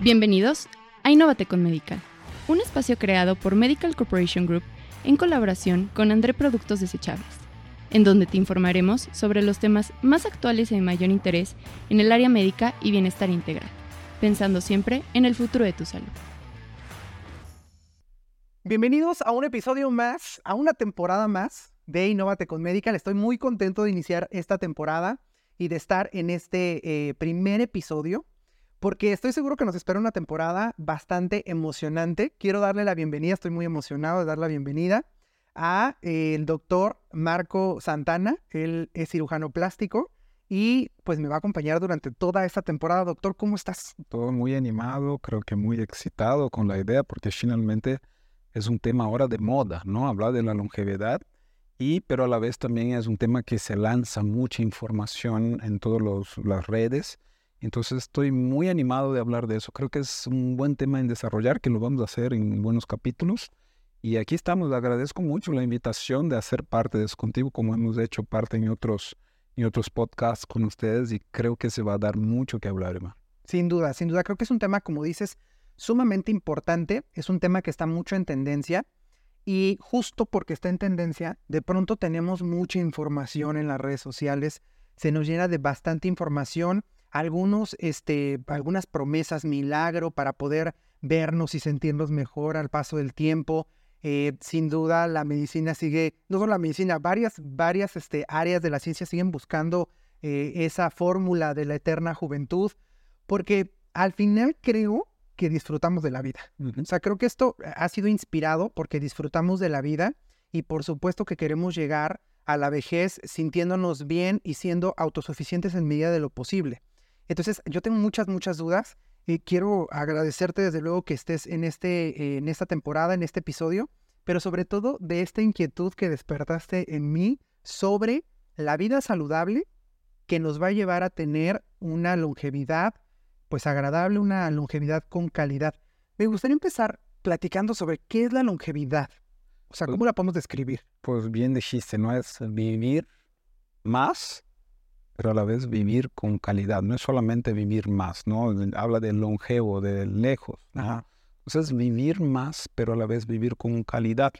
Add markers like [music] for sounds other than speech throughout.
Bienvenidos a Innovate con Medical, un espacio creado por Medical Corporation Group en colaboración con André Productos Desechables, en donde te informaremos sobre los temas más actuales y de mayor interés en el área médica y bienestar integral, pensando siempre en el futuro de tu salud. Bienvenidos a un episodio más, a una temporada más de Innovate con Medical. Estoy muy contento de iniciar esta temporada y de estar en este eh, primer episodio porque estoy seguro que nos espera una temporada bastante emocionante. Quiero darle la bienvenida, estoy muy emocionado de dar la bienvenida a eh, el doctor Marco Santana. Él es cirujano plástico y pues me va a acompañar durante toda esta temporada. Doctor, ¿cómo estás? Todo muy animado, creo que muy excitado con la idea porque finalmente es un tema ahora de moda, ¿no? Hablar de la longevidad y pero a la vez también es un tema que se lanza mucha información en todas las redes entonces estoy muy animado de hablar de eso. Creo que es un buen tema en desarrollar, que lo vamos a hacer en buenos capítulos. Y aquí estamos. Le agradezco mucho la invitación de hacer parte de eso contigo, como hemos hecho parte en otros, en otros podcasts con ustedes. Y creo que se va a dar mucho que hablar, hermano. Sin duda, sin duda. Creo que es un tema, como dices, sumamente importante. Es un tema que está mucho en tendencia. Y justo porque está en tendencia, de pronto tenemos mucha información en las redes sociales. Se nos llena de bastante información algunos, este, algunas promesas milagro para poder vernos y sentirnos mejor al paso del tiempo. Eh, sin duda, la medicina sigue, no solo la medicina, varias, varias este, áreas de la ciencia siguen buscando eh, esa fórmula de la eterna juventud, porque al final creo que disfrutamos de la vida. O sea, creo que esto ha sido inspirado porque disfrutamos de la vida y por supuesto que queremos llegar a la vejez sintiéndonos bien y siendo autosuficientes en medida de lo posible. Entonces, yo tengo muchas, muchas dudas y quiero agradecerte desde luego que estés en, este, en esta temporada, en este episodio, pero sobre todo de esta inquietud que despertaste en mí sobre la vida saludable que nos va a llevar a tener una longevidad pues agradable, una longevidad con calidad. Me gustaría empezar platicando sobre qué es la longevidad. O sea, ¿cómo pues la podemos describir? Pues bien dijiste, ¿no? Es vivir más pero a la vez vivir con calidad. No es solamente vivir más, ¿no? Habla de longevo, de lejos. Entonces, vivir más, pero a la vez vivir con calidad.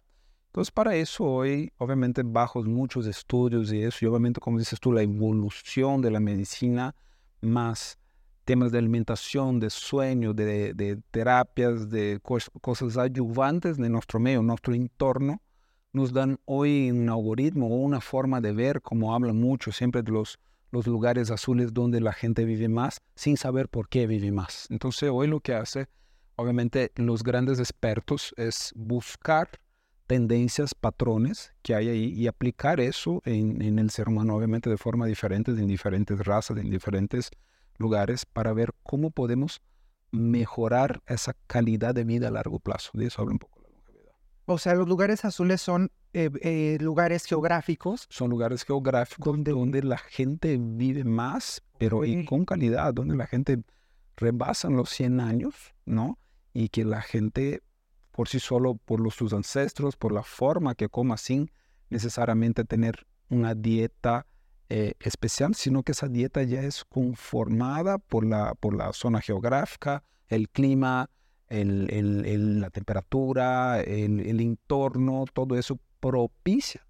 Entonces, para eso hoy, obviamente, bajo muchos estudios y eso, y obviamente, como dices tú, la evolución de la medicina, más temas de alimentación, de sueño, de, terapias, de cosas ayudantes de nuestro medio, nuestro entorno, nos dan hoy un algoritmo o una forma de ver, como hablan mucho siempre de los los lugares azules donde la gente vive más sin saber por qué vive más. Entonces hoy lo que hace, obviamente, los grandes expertos es buscar tendencias, patrones que hay ahí y aplicar eso en, el ser humano, obviamente de forma diferente, en diferentes razas, en diferentes lugares, para ver cómo podemos mejorar esa calidad de vida a largo plazo. De eso habla un poco la longevidad. O sea, los lugares azules son eh, eh, lugares geográficos. Son lugares geográficos donde, la gente vive más, pero y con calidad, donde la gente rebasa los 100 años, ¿no? Y que la gente por sí solo, por los, sus ancestros, por la forma que coma sin necesariamente tener una dieta eh, especial, sino que esa dieta ya es conformada por la, por la zona geográfica, el clima, el, la temperatura, el, entorno, todo eso propicia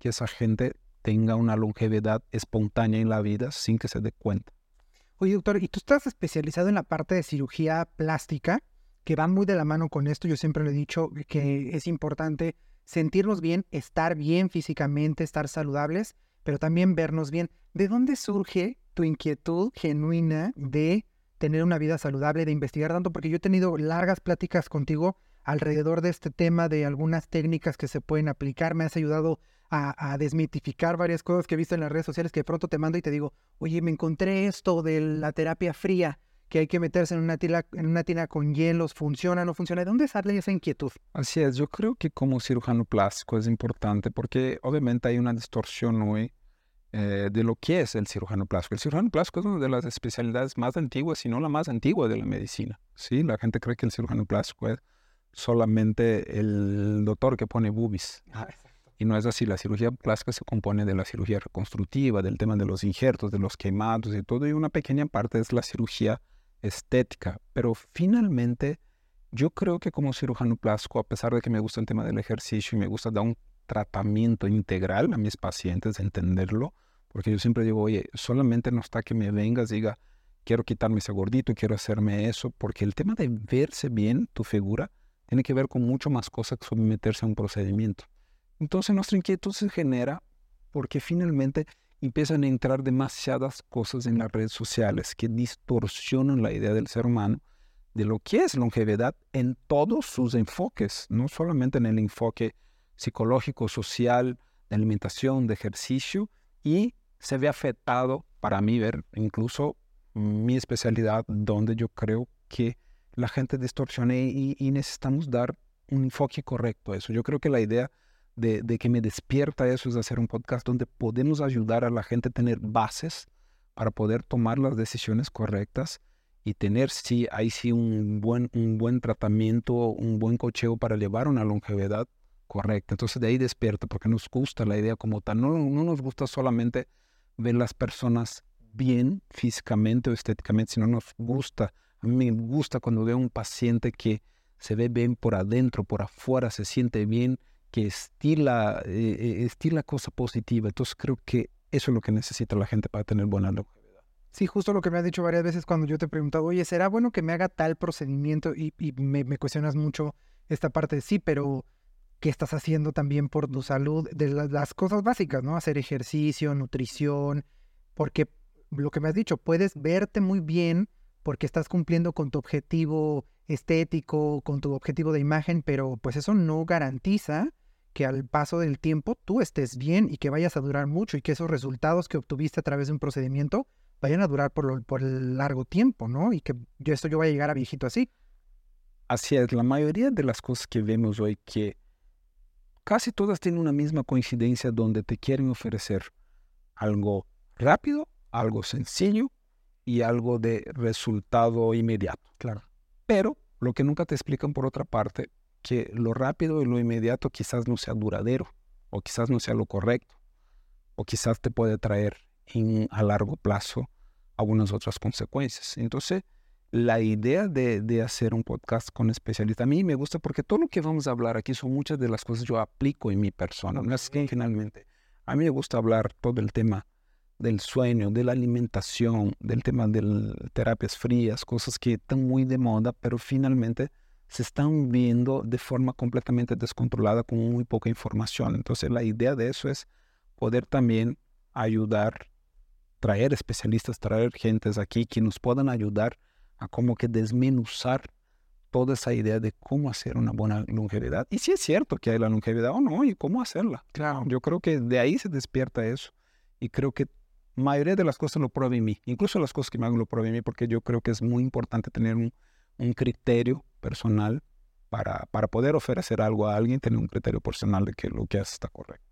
que esa gente tenga una longevidad espontánea en la vida sin que se dé cuenta. Oye, doctor, y tú estás especializado en la parte de cirugía plástica, que va muy de la mano con esto. Yo siempre le he dicho que es importante sentirnos bien, estar bien físicamente, estar saludables, pero también vernos bien. ¿De dónde surge tu inquietud genuina de tener una vida saludable, de investigar tanto? Porque yo he tenido largas pláticas contigo alrededor de este tema, de algunas técnicas que se pueden aplicar. Me has ayudado a, desmitificar varias cosas que he visto en las redes sociales que de pronto te mando y te digo, oye, me encontré esto de la terapia fría, que hay que meterse en una, tina, en una tina con hielos, funciona, no funciona. ¿De dónde sale esa inquietud? Así es, yo creo que como cirujano plástico es importante porque obviamente hay una distorsión hoy eh, de lo que es el cirujano plástico. El cirujano plástico es una de las especialidades más antiguas, si no la más antigua de la medicina. ¿sí? La gente cree que el cirujano plástico es solamente el doctor que pone boobies. Ah, y no es así, la cirugía plástica se compone de la cirugía reconstructiva, del tema de los injertos, de los quemados y todo, y una pequeña parte es la cirugía estética, pero finalmente yo creo que como cirujano plástico, a pesar de que me gusta el tema del ejercicio y me gusta dar un tratamiento integral a mis pacientes, entenderlo, porque yo siempre digo, oye, solamente no está que me vengas y diga, quiero quitarme ese gordito, quiero hacerme eso, porque el tema de verse bien tu figura tiene que ver con mucho más cosas que someterse a un procedimiento. Entonces nuestra inquietud se genera porque finalmente empiezan a entrar demasiadas cosas en las redes sociales que distorsionan la idea del ser humano de lo que es longevidad en todos sus enfoques, no solamente en el enfoque psicológico, social, de alimentación, de ejercicio, y se ve afectado, para mí, ver incluso mi especialidad, donde yo creo que la gente distorsiona y, y necesitamos dar un enfoque correcto a eso. Yo creo que la idea de, que me despierta eso es hacer un podcast donde podemos ayudar a la gente a tener bases para poder tomar las decisiones correctas y tener, sí, ahí sí, un buen, un buen tratamiento, un buen cocheo para llevar una longevidad correcta. Entonces de ahí despierta, porque nos gusta la idea como tal. No, no nos gusta solamente ver las personas bien físicamente o estéticamente, sino nos gusta, a mí me gusta cuando veo un paciente que se ve bien por adentro, por afuera, se siente bien, que estila, eh, eh estila cosa positiva. Entonces creo que eso es lo que necesita la gente para tener buena longevidad. Sí, justo lo que me has dicho varias veces cuando yo te he preguntado, oye, ¿será bueno que me haga tal procedimiento? Y, me, cuestionas mucho esta parte de sí, pero ¿qué estás haciendo también por tu salud? De las, cosas básicas, ¿no? Hacer ejercicio, nutrición, porque lo que me has dicho, puedes verte muy bien porque estás cumpliendo con tu objetivo estético, con tu objetivo de imagen, pero pues eso no garantiza que al paso del tiempo tú estés bien y que vayas a durar mucho y que esos resultados que obtuviste a través de un procedimiento vayan a durar por, el largo tiempo, ¿no? Y que yo esto yo voy a llegar a viejito así. Así es, la mayoría de las cosas que vemos hoy que casi todas tienen una misma coincidencia donde te quieren ofrecer algo rápido, algo sencillo y algo de resultado inmediato. Claro. Pero lo que nunca te explican por otra parte, que lo rápido y lo inmediato quizás no sea duradero, o quizás no sea lo correcto, o quizás te puede traer a largo plazo algunas otras consecuencias. Entonces, la idea de, hacer un podcast con especialistas, a mí me gusta porque todo lo que vamos a hablar aquí son muchas de las cosas que yo aplico en mi persona. No es que finalmente, a mí me gusta hablar todo el tema del sueño, de la alimentación, del tema de terapias frías, cosas que están muy de moda, pero finalmente se están viendo de forma completamente descontrolada con muy poca información. Entonces la idea de eso es poder también ayudar traer especialistas, traer gentes aquí que nos puedan ayudar a como que desmenuzar toda esa idea de cómo hacer una buena longevidad. Y si es cierto que hay la longevidad o no, y cómo hacerla. Claro. Yo creo que de ahí se despierta eso. Y creo que mayoría de las cosas lo prueba en mí. Incluso las cosas que me hago lo prueba en mí porque yo creo que es muy importante tener un, un criterio personal para, para poder ofrecer algo a alguien, tener un criterio personal de que lo que hace está correcto.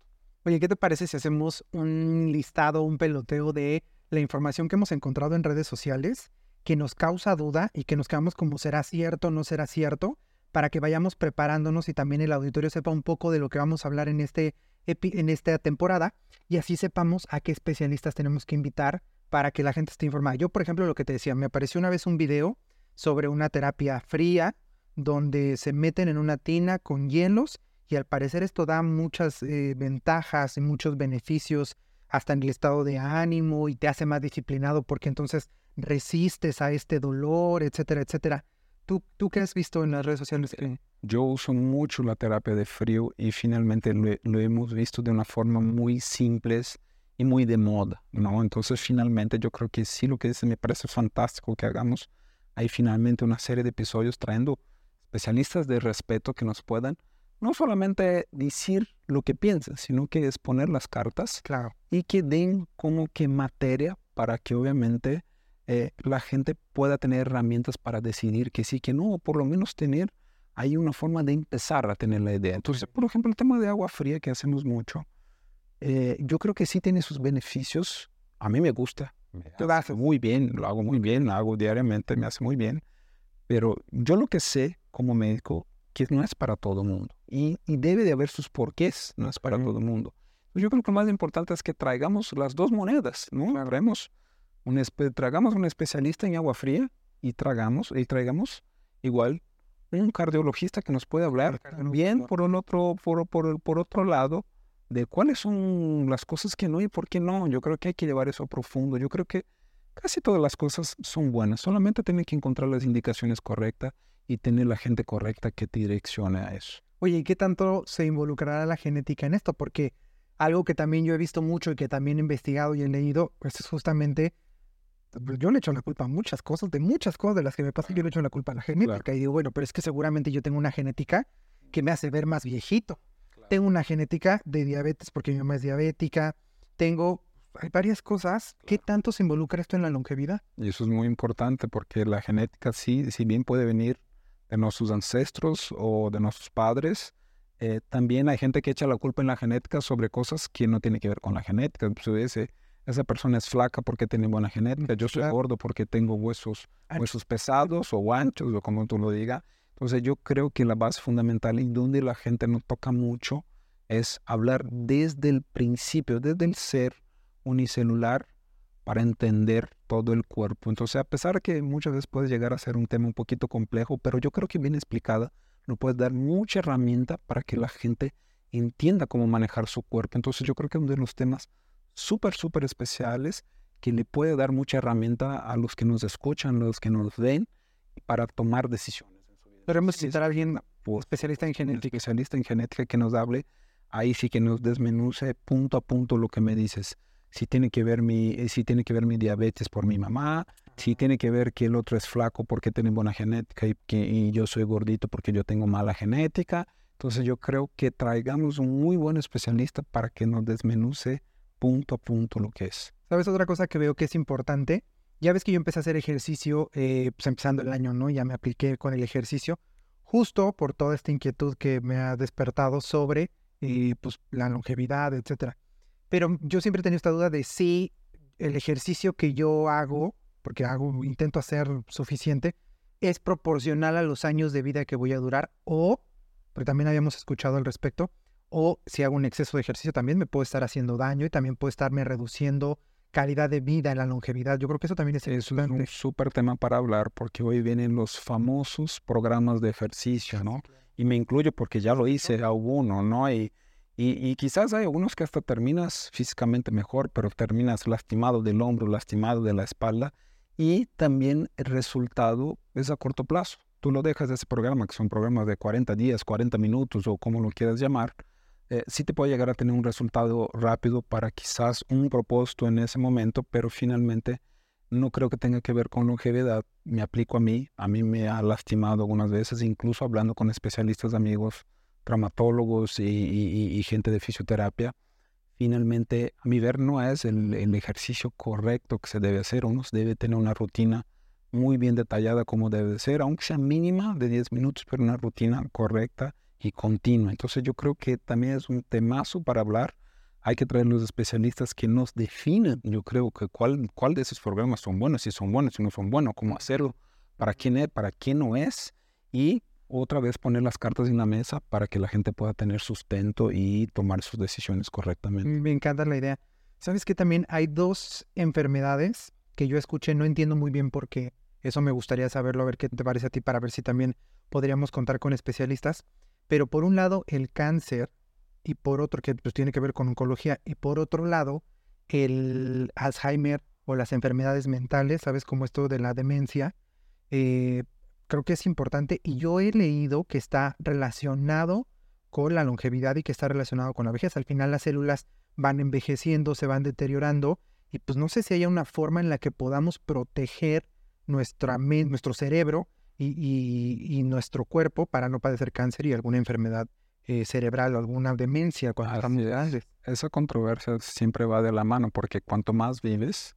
Oye, ¿qué te parece si hacemos un listado, un peloteo de la información que hemos encontrado en redes sociales que nos causa duda y que nos quedamos como será cierto, no será cierto, para que vayamos preparándonos y también el auditorio sepa un poco de lo que vamos a hablar en, este en esta temporada y así sepamos a qué especialistas tenemos que invitar para que la gente esté informada. Yo, por ejemplo, lo que te decía, me apareció una vez un video sobre una terapia fría donde se meten en una tina con hielos y al parecer esto da muchas eh, ventajas y muchos beneficios hasta en el estado de ánimo y te hace más disciplinado porque entonces resistes a este dolor, etcétera, etcétera. ¿Tú, tú qué has visto en las redes sociales? Yo uso mucho la terapia de frío y finalmente lo, hemos visto de una forma muy simple y muy de moda, ¿no? Entonces finalmente yo creo que sí lo que dice me parece fantástico que hagamos ahí finalmente una serie de episodios trayendo especialistas de respeto que nos puedan no solamente decir lo que piensan, sino que exponer las cartas claro. y que den como que materia para que obviamente eh, la gente pueda tener herramientas para decidir que sí, que no, o por lo menos tener ahí una forma de empezar a tener la idea. Entonces, por ejemplo, el tema de agua fría que hacemos mucho, eh, yo creo que sí tiene sus beneficios. A mí me gusta, me hace muy bien, lo hago muy bien, lo hago diariamente, me hace muy bien. Pero yo lo que sé como médico que no es para todo el mundo. Y, debe de haber sus porqués, no es para todo el mundo. Yo creo que lo más importante es que traigamos las dos monedas, ¿no? Un, tragamos un especialista en agua fría y tragamos y traigamos igual un cardiologista que nos puede hablar bien por un otro por, por, por otro lado de cuáles son las cosas que no y por qué no. Yo creo que hay que llevar eso a profundo. Yo creo que casi todas las cosas son buenas. Solamente tienen que encontrar las indicaciones correctas y tener la gente correcta que te direccione a eso. Oye, ¿y qué tanto se involucrará la genética en esto? Porque algo que también yo he visto mucho y que también he investigado y he leído, pues es justamente, yo le echo la culpa a muchas cosas, de muchas cosas de las que me pasan, yo le echo la culpa a la genética. Y digo, bueno, pero es que seguramente yo tengo una genética que me hace ver más viejito. Tengo una genética de diabetes porque mi mamá es diabética. Tengo, hay varias cosas. ¿Qué tanto se involucra esto en la longevidad? Y eso es muy importante porque la genética sí, si bien puede venir de nuestros ancestros o de nuestros padres, eh, también hay gente que echa la culpa en la genética sobre cosas que no tienen que ver con la genética. Pues, esa persona es flaca porque tiene buena genética, yo soy gordo porque tengo huesos, huesos pesados o anchos o como tú lo digas. Entonces yo creo que la base fundamental y donde la gente no toca mucho es hablar desde el principio, desde el ser unicelular para entender todo el cuerpo. Entonces, a pesar de que muchas veces puede llegar a ser un tema un poquito complejo, pero yo creo que bien explicada, nos puede dar mucha herramienta para que la gente entienda cómo manejar su cuerpo. Entonces, yo creo que uno de los temas súper, súper especiales que le puede dar mucha herramienta a los que nos escuchan, a los que nos ven, para tomar decisiones. Podemos citar a alguien especialista en genética. Especialista en genética que nos hable, ahí sí que nos desmenuce punto a punto lo que me dices. Si tiene que ver mi, eh, si tiene que ver mi diabetes por mi mamá, si tiene que ver que el otro es flaco porque tiene buena genética y, que, y yo soy gordito porque yo tengo mala genética. Entonces yo creo que traigamos un muy buen especialista para que nos desmenuce punto a punto lo que es. ¿Sabes otra cosa que veo que es importante? Ya ves que yo empecé a hacer ejercicio, eh, pues empezando el año, ¿no? Ya me apliqué con el ejercicio, justo por toda esta inquietud que me ha despertado sobre eh, pues, la longevidad, etcétera. Pero yo siempre he tenido esta duda de si el ejercicio que yo hago, porque hago, intento hacer suficiente, es proporcional a los años de vida que voy a durar, o, porque también habíamos escuchado al respecto, o si hago un exceso de ejercicio también me puede estar haciendo daño y también puede estarme reduciendo calidad de vida, en la longevidad. Yo creo que eso también es, es un súper tema para hablar porque hoy vienen los famosos programas de ejercicio, ¿no? Y me incluyo porque ya lo hice a uno, ¿no? Y, y, quizás hay algunos que hasta terminas físicamente mejor, pero terminas lastimado del hombro, lastimado de la espalda. Y también el resultado es a corto plazo. Tú lo dejas de ese programa, que son programas de 40 días, 40 minutos o como lo quieras llamar, eh, sí te puede llegar a tener un resultado rápido para quizás un propósito en ese momento, pero finalmente no creo que tenga que ver con longevidad. Me aplico a mí, a mí me ha lastimado algunas veces, incluso hablando con especialistas, amigos, traumatólogos y, gente de fisioterapia. Finalmente, a mi ver, no es el, el ejercicio correcto que se debe hacer. Uno debe tener una rutina muy bien detallada como debe ser, aunque sea mínima de 10 minutos, pero una rutina correcta y continua. Entonces yo creo que también es un temazo para hablar. Hay que traer los especialistas que nos definen, yo creo que cuál, cuál de esos programas son buenos, si son buenos, si no son buenos, cómo hacerlo, para quién es, para quién no es, y otra vez poner las cartas en la mesa para que la gente pueda tener sustento y tomar sus decisiones correctamente. Me encanta la idea. Sabes que también hay dos enfermedades que yo escuché, no entiendo muy bien por qué. Eso me gustaría saberlo, a ver qué te parece a ti, para ver si también podríamos contar con especialistas. Pero por un lado, el cáncer, y por otro, que pues, tiene que ver con oncología, y por otro lado, el Alzheimer o las enfermedades mentales, ¿sabes? Como esto de la demencia, eh, creo que es importante. Y yo he leído que está relacionado con la longevidad y que está relacionado con la vejez. Al final las células van envejeciendo, se van deteriorando, y pues no sé si hay una forma en la que podamos proteger nuestra, nuestro cerebro y, nuestro cuerpo para no padecer cáncer y alguna enfermedad eh, cerebral o alguna demencia cuando estamos Esa controversia siempre va de la mano porque cuanto más vives,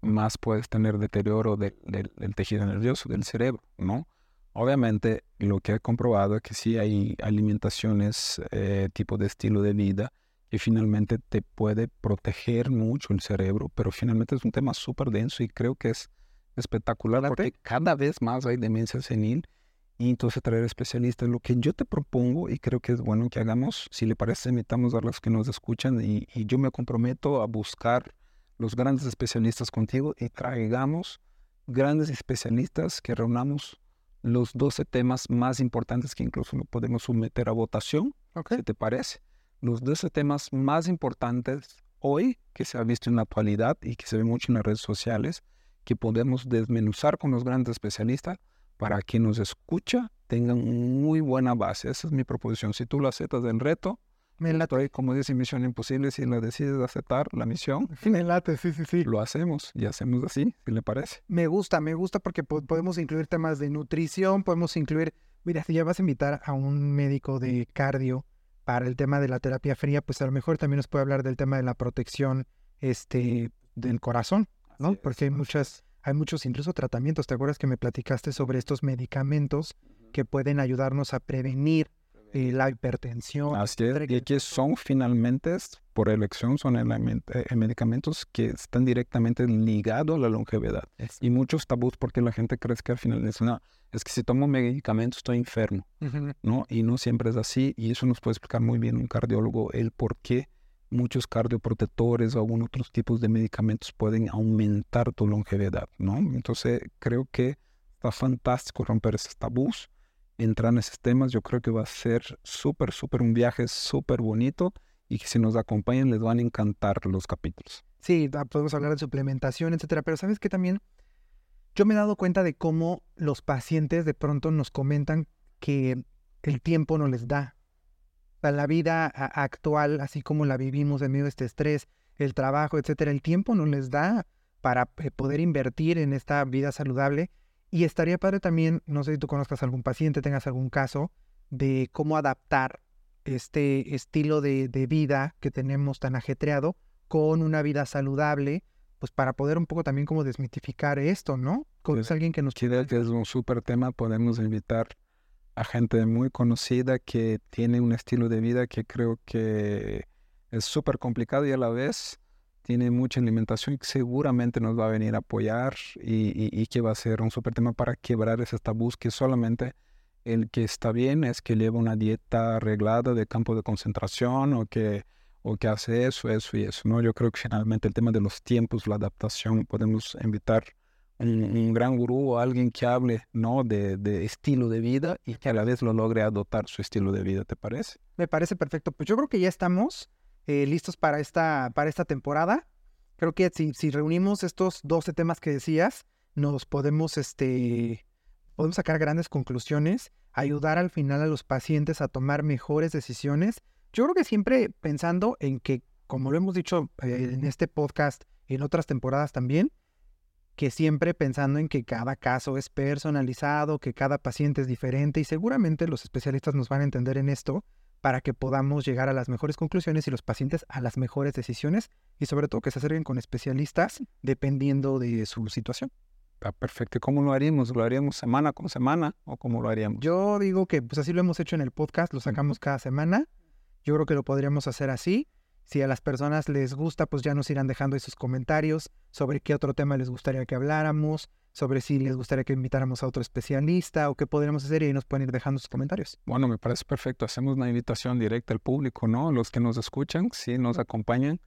más puedes tener deterioro del tejido nervioso, del cerebro, ¿no? Obviamente, lo que he comprobado es que sí hay alimentaciones, eh, tipo de estilo de vida, que finalmente te puede proteger mucho el cerebro, pero finalmente es un tema súper denso y creo que es espectacular porque cada vez más hay demencia senil y entonces traer especialistas. Lo que yo te propongo y creo que es bueno que hagamos, si le parece, invitamos a los que nos escuchan y, yo me comprometo a buscar los grandes especialistas contigo y traigamos grandes especialistas que reunamos los 12 temas más importantes que incluso lo podemos someter a votación, Ok. si te parece. Los 12 temas más importantes hoy que se ha visto en la actualidad y que se ve mucho en las redes sociales, que podemos desmenuzar con los grandes especialistas para que nos escucha tengan muy buena base. Esa es mi proposición. Si tú lo aceptas del reto, Me late, como dice Misión Imposible, si la decides aceptar la misión, [laughs] me late, sí, sí, sí. lo hacemos y hacemos así, si le parece. Me gusta, me gusta porque po- podemos incluir temas de nutrición, podemos incluir, mira, si ya vas a invitar a un médico de cardio para el tema de la terapia fría, pues a lo mejor también nos puede hablar del tema de la protección este, del corazón, ¿no? Porque hay muchas, hay muchos incluso tratamientos. ¿Te acuerdas que me platicaste sobre estos medicamentos que pueden ayudarnos a prevenir eh, la hipertensión? Así es, y que son finalmente, por elección, son elemen- eh, medicamentos que están directamente ligados a la longevidad. Y muchos tabús porque la gente cree que al final es, no, es que si tomo medicamentos estoy enfermo. ¿no? Y no siempre es así, y eso nos puede explicar muy bien un cardiólogo el por qué muchos cardioprotectores o algún otros tipos de medicamentos pueden aumentar tu longevidad, ¿no? Entonces creo que está fantástico romper esos tabús, entrar en esos temas, yo creo que va a ser súper, súper un viaje súper bonito y que si nos acompañan les van a encantar los capítulos. Sí, da- podemos hablar de suplementación, etcétera, pero sabes que también yo me he dado cuenta de cómo los pacientes de pronto nos comentan que el tiempo no les da. Sea, la vida actual, así como la vivimos en medio de este estrés, el trabajo, etcétera, el tiempo no les da para eh, poder invertir en esta vida saludable. Y estaría padre también, no sé si tú conozcas algún paciente, tengas algún caso, de cómo adaptar este estilo de, de vida que tenemos tan ajetreado con una vida saludable, pues para poder un poco también como desmitificar esto, ¿no? Con Pues, es alguien que nos... Creo que es un súper tema, podemos invitar a gente muy conocida que tiene un estilo de vida que creo que es súper complicado y a la vez tiene mucha alimentación que seguramente nos va a venir a apoyar y, que va a ser un súper tema para quebrar ese tabús que solamente el que está bien es que lleva una dieta arreglada de campo de concentración o que, o que hace eso, eso y eso, ¿no? Yo creo que finalmente el tema de los tiempos, la adaptación, podemos invitar un, un gran gurú o alguien que hable, ¿no? De, de estilo de vida y que a la vez lo logre adoptar su estilo de vida, ¿te parece? Me parece perfecto. Pues yo creo que ya estamos eh, listos para esta, para esta temporada. Creo que si, si reunimos estos 12 temas que decías, nos podemos, este, podemos sacar grandes conclusiones, ayudar al final a los pacientes a tomar mejores decisiones. Yo creo que siempre pensando en que, como lo hemos dicho eh, en este podcast y en otras temporadas también, que siempre pensando en que cada caso es personalizado, que cada paciente es diferente y seguramente los especialistas nos van a entender en esto para que podamos llegar a las mejores conclusiones y los pacientes a las mejores decisiones y sobre todo que se acerquen con especialistas dependiendo de su situación. Está perfecto. ¿Y ¿Cómo lo haríamos? ¿Lo haríamos semana con semana o cómo lo haríamos? Yo digo que pues así lo hemos hecho en el podcast, lo sacamos cada semana. Yo creo que lo podríamos hacer así. Si a las personas les gusta, pues ya nos irán dejando sus comentarios sobre qué otro tema les gustaría que habláramos, sobre si les gustaría que invitáramos a otro especialista o qué podríamos hacer y ahí nos pueden ir dejando sus comentarios. Bueno, me parece perfecto. Hacemos una invitación directa al público, ¿no? Los que nos escuchan, si nos acompañan,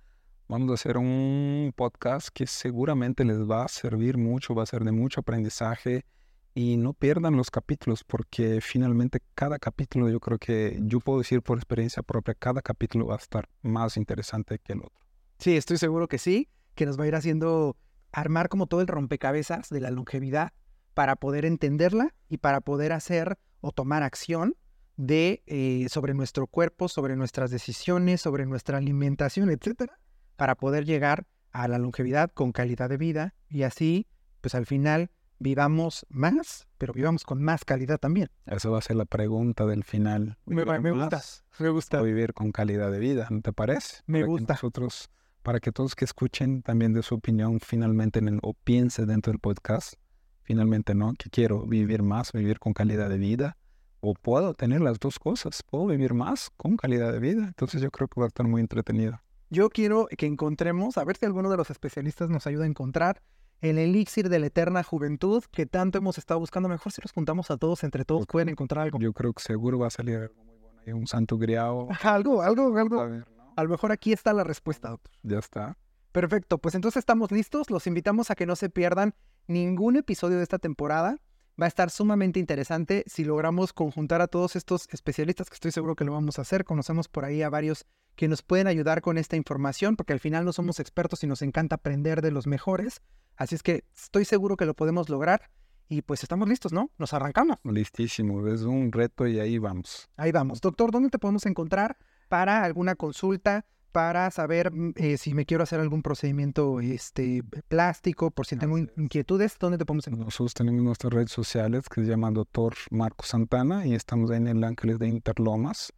vamos a hacer un podcast que seguramente les va a servir mucho, va a ser de mucho aprendizaje y no pierdan los capítulos porque finalmente cada capítulo, yo creo que yo puedo decir por experiencia propia, cada capítulo va a estar más interesante que el otro. Sí, estoy seguro que sí, que nos va a ir haciendo armar como todo el rompecabezas de la longevidad para poder entenderla y para poder hacer o tomar acción de eh, sobre nuestro cuerpo, sobre nuestras decisiones, sobre nuestra alimentación, etcétera, para poder llegar a la longevidad con calidad de vida y así, pues al final vivamos más, pero vivamos con más calidad también. Esa va a ser la pregunta del final. Me, ¿Vivir me gusta, me gusta. vivir con calidad de vida, ¿no te parece? Me Para que gusta. nosotros, para que todos que escuchen también de su opinión finalmente en el- o piense dentro del podcast, finalmente, ¿no? Que quiero vivir más, vivir con calidad de vida, o puedo tener las dos cosas, puedo vivir más con calidad de vida. Entonces yo creo que va a estar muy entretenido. Yo quiero que encontremos, a ver si alguno de los especialistas nos ayuda a encontrar el elixir de la eterna juventud que tanto hemos estado buscando. Mejor si los juntamos a todos, entre todos pueden encontrar algo. Yo creo que seguro va a salir algo muy bueno. Hay un santo griao. Algo, algo, A algo. ver, ¿no? A lo mejor aquí está la respuesta, doctor. Ya está. Perfecto, pues entonces estamos listos. Los invitamos a que no se pierdan ningún episodio de esta temporada va a estar sumamente interesante si logramos conjuntar a todos estos especialistas, que estoy seguro que lo vamos a hacer. Conocemos por ahí a varios que nos pueden ayudar con esta información, porque al final no somos expertos y nos encanta aprender de los mejores. Así es que estoy seguro que lo podemos lograr. Y pues estamos listos, ¿no? Nos arrancamos. Listísimo, es un reto y ahí vamos. Ahí vamos. Doctor, ¿dónde te podemos encontrar para alguna consulta? para saber mm, eh, si me quiero hacer algún procedimiento este, plástico, por si tengo inquietudes, ¿dónde te podemos encontrar? Nosotros tenemos nuestras redes sociales que se llama Doctor Marco Santana y estamos en el Ángeles de Interlomas.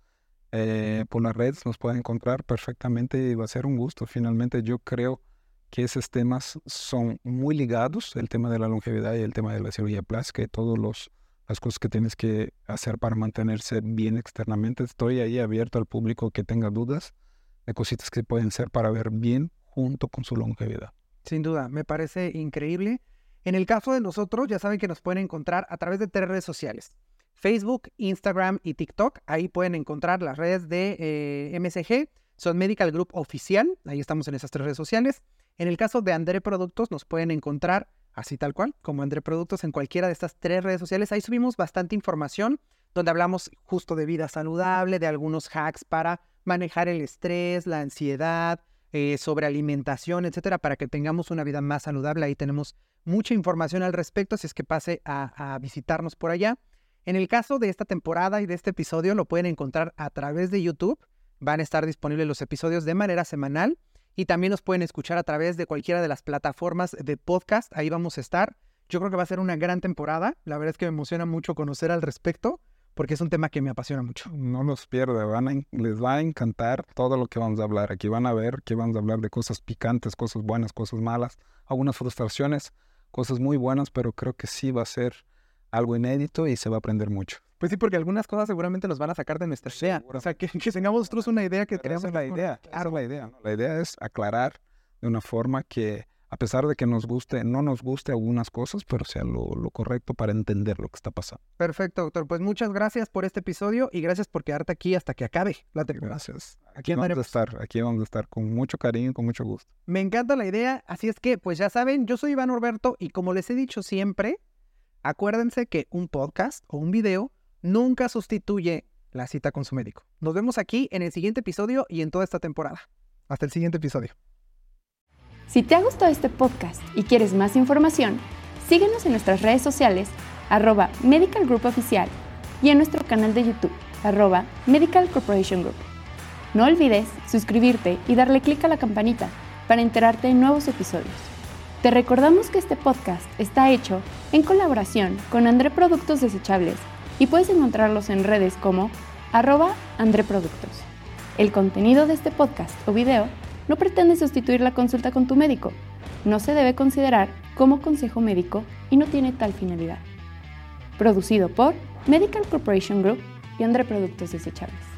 Eh, por las redes nos pueden encontrar perfectamente y va a ser un gusto. Finalmente yo creo que esos temas son muy ligados, el tema de la longevidad y el tema de la cirugía plástica y todas las cosas que tienes que hacer para mantenerse bien externamente. Estoy ahí abierto al público que tenga dudas de cositas que pueden ser para ver bien junto con su longevidad. Sin duda, me parece increíble. En el caso de nosotros, ya saben que nos pueden encontrar a través de tres redes sociales. Facebook, Instagram y TikTok. Ahí pueden encontrar las redes de eh, MSG. Son Medical Group Oficial. Ahí estamos en esas tres redes sociales. En el caso de André Productos, nos pueden encontrar así tal cual, como André Productos en cualquiera de estas tres redes sociales. Ahí subimos bastante información donde hablamos justo de vida saludable, de algunos hacks para manejar el estrés, la ansiedad, eh, sobre alimentación, etcétera, para que tengamos una vida más saludable. Ahí tenemos mucha información al respecto, si es que pase a visitarnos por allá. En el caso de esta temporada y de este episodio, lo pueden encontrar a través de YouTube. Van a estar disponibles los episodios de manera semanal y también nos pueden escuchar a través de cualquiera de las plataformas de podcast. Ahí vamos a estar. Yo creo que va a ser una gran temporada. La verdad es que me emociona mucho conocer al respecto porque es un tema que me apasiona mucho. No los pierda, van les va a encantar todo lo que vamos a hablar. Aquí van a ver que vamos a hablar de cosas picantes, cosas buenas, cosas malas, algunas frustraciones, cosas muy buenas, pero creo que sí va a ser algo inédito y se va a aprender mucho. Pues sí, porque algunas cosas seguramente nos van a sacar de nuestra idea. O sea, que, tengamos nosotros una idea que tenemos. la idea. Claro, la idea. La idea es aclarar de una forma que a pesar de que nos guste, no nos guste algunas cosas, pero sea lo, correcto para entender lo que está pasando. Perfecto, doctor. Pues muchas gracias por este episodio y gracias por quedarte aquí hasta que acabe la temporada. Gracias. Aquí vamos a estar, aquí vamos a estar con mucho cariño y con mucho gusto. Me encanta la idea, así es que, pues ya saben, yo soy Iván Orberto y como les he dicho siempre, acuérdense que un podcast o un video nunca sustituye la cita con su médico. Nos vemos aquí en el siguiente episodio y en toda esta temporada. Hasta el siguiente episodio. Si te ha gustado este podcast y quieres más información, síguenos en nuestras redes sociales, arroba Medical Group Oficial, y en nuestro canal de YouTube, arroba Medical Corporation Group. No olvides suscribirte y darle clic a la campanita para enterarte de nuevos episodios. Te recordamos que este podcast está hecho en colaboración con André Productos Desechables y puedes encontrarlos en redes como arroba André Productos. El contenido de este podcast o video no pretende sustituir la consulta con tu médico. No se debe considerar como consejo médico y no tiene tal finalidad. Producido por Medical Corporation Group y Andre Productos Desechables.